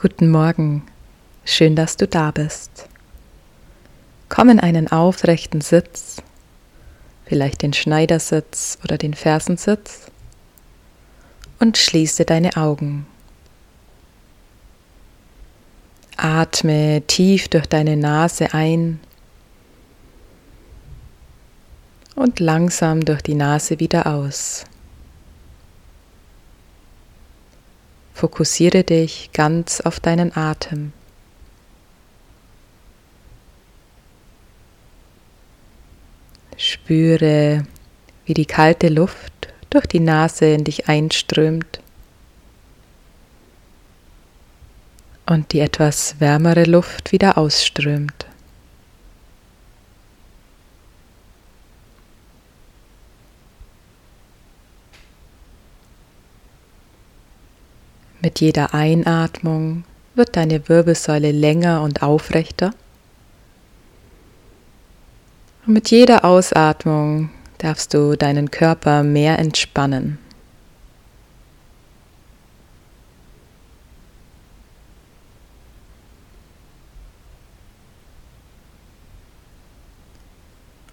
Guten Morgen, schön, dass du da bist. Komm in einen aufrechten Sitz, vielleicht den Schneidersitz oder den Fersensitz und schließe deine Augen. Atme tief durch deine Nase ein und langsam durch die Nase wieder aus. Fokussiere dich ganz auf deinen Atem. Spüre, wie die kalte Luft durch die Nase in dich einströmt und die etwas wärmere Luft wieder ausströmt. Mit jeder Einatmung wird deine Wirbelsäule länger und aufrechter. Und mit jeder Ausatmung darfst du deinen Körper mehr entspannen.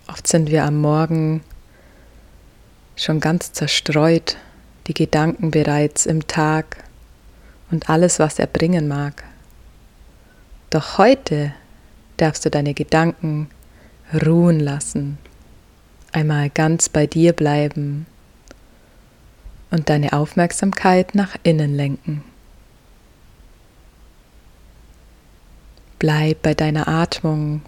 Oft sind wir am Morgen schon ganz zerstreut, die Gedanken bereits im Tag und alles, was er bringen mag. Doch heute darfst du deine Gedanken ruhen lassen, einmal ganz bei dir bleiben und deine Aufmerksamkeit nach innen lenken. Bleib bei deiner Atmung.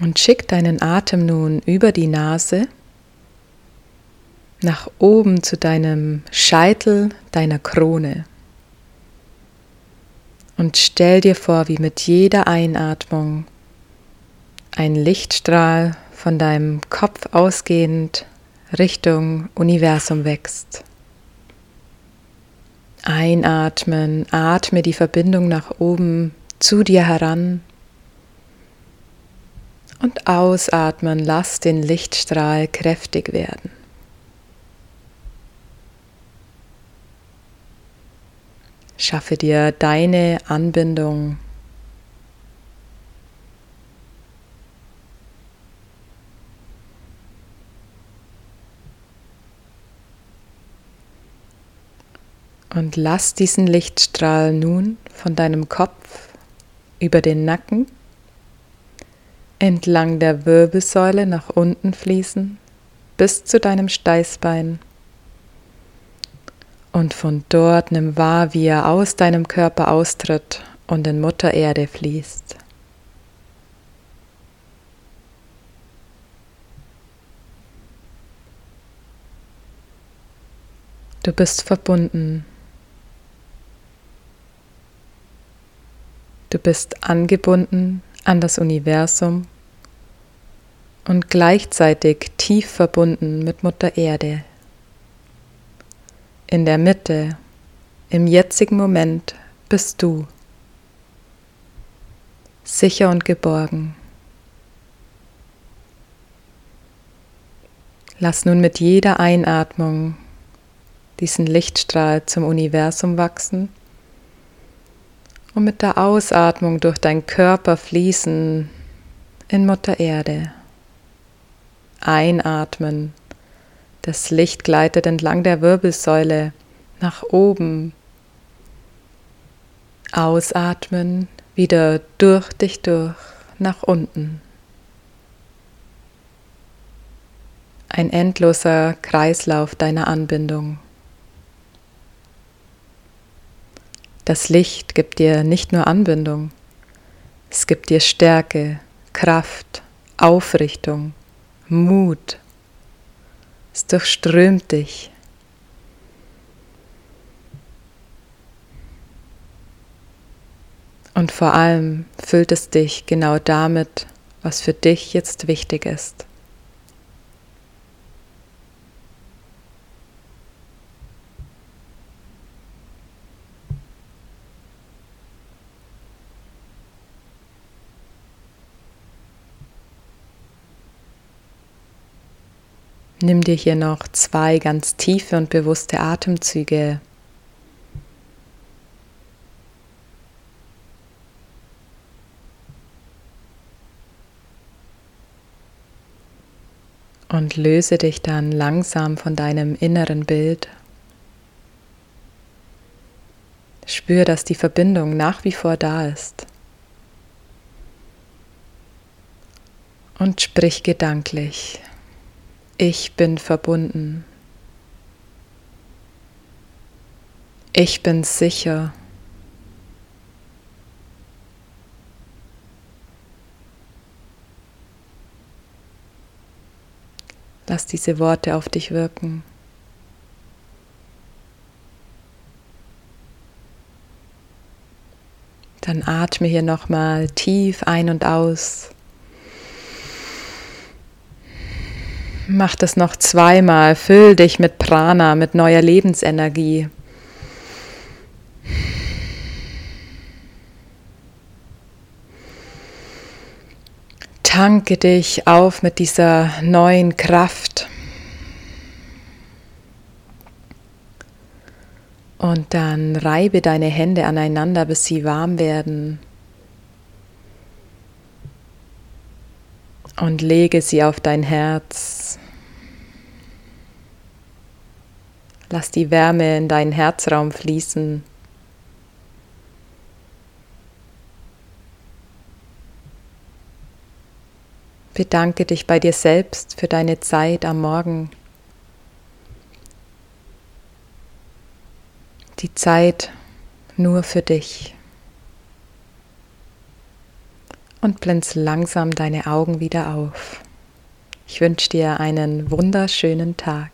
Und schick deinen Atem nun über die Nase nach oben zu deinem Scheitel, deiner Krone. Und stell dir vor, wie mit jeder Einatmung ein Lichtstrahl von deinem Kopf ausgehend Richtung Universum wächst. Einatmen, atme die Verbindung nach oben zu dir heran und ausatmen, lass den Lichtstrahl kräftig werden. Schaffe dir deine Anbindung. Und lass diesen Lichtstrahl nun von deinem Kopf über den Nacken entlang der Wirbelsäule nach unten fließen bis zu deinem Steißbein. Und von dort nimm wahr, wie er aus deinem Körper austritt und in Mutter Erde fließt. Du bist verbunden. Du bist angebunden an das Universum und gleichzeitig tief verbunden mit Mutter Erde in der Mitte, im jetzigen Moment bist du sicher und geborgen. Lass nun mit jeder Einatmung diesen Lichtstrahl zum Universum wachsen und mit der Ausatmung durch deinen Körper fließen in Mutter Erde. Einatmen das Licht gleitet entlang der Wirbelsäule nach oben. Ausatmen, wieder durch dich durch, nach unten. Ein endloser Kreislauf deiner Anbindung. Das Licht gibt dir nicht nur Anbindung, es gibt dir Stärke, Kraft, Aufrichtung, Mut, es durchströmt dich. Und vor allem füllt es dich genau damit, was für dich jetzt wichtig ist. Nimm dir hier noch zwei ganz tiefe und bewusste Atemzüge. Und löse dich dann langsam von deinem inneren Bild. Spür, dass die Verbindung nach wie vor da ist. Und sprich gedanklich. Ich bin verbunden. Ich bin sicher. Lass diese Worte auf dich wirken. Dann atme hier nochmal tief ein und aus. Mach das noch zweimal. Füll dich mit Prana, mit neuer Lebensenergie. Tanke dich auf mit dieser neuen Kraft. Und dann reibe deine Hände aneinander, bis sie warm werden. Und lege sie auf dein Herz. Lass die Wärme in deinen Herzraum fließen. Bedanke dich bei dir selbst für deine Zeit am Morgen. Die Zeit nur für dich. Und blinz langsam deine Augen wieder auf. Ich wünsche dir einen wunderschönen Tag.